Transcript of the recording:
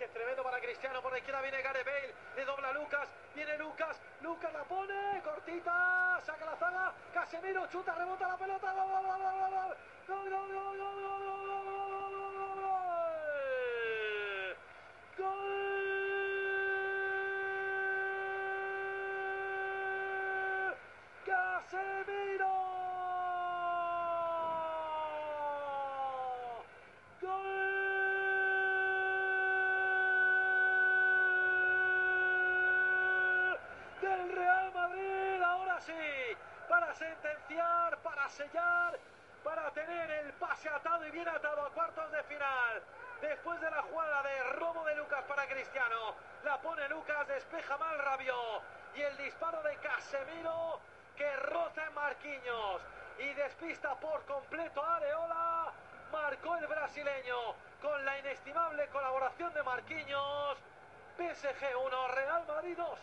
Vázquez, tremendo para Cristiano, por la izquierda viene Gareth Bale, le dobla Lucas, viene Lucas, Lucas la pone, cortita, saca la zaga, Casemiro chuta, rebota la pelota, gol, gol, gol, gol, sentenciar, para sellar, para tener el pase atado y bien atado a cuartos de final. Después de la jugada de robo de Lucas para Cristiano, la pone Lucas, despeja mal Rabio y el disparo de Casemiro que roza en Marquinhos y despista por completo a Areola. Marcó el brasileño con la inestimable colaboración de Marquinhos. PSG 1, Real Madrid 2.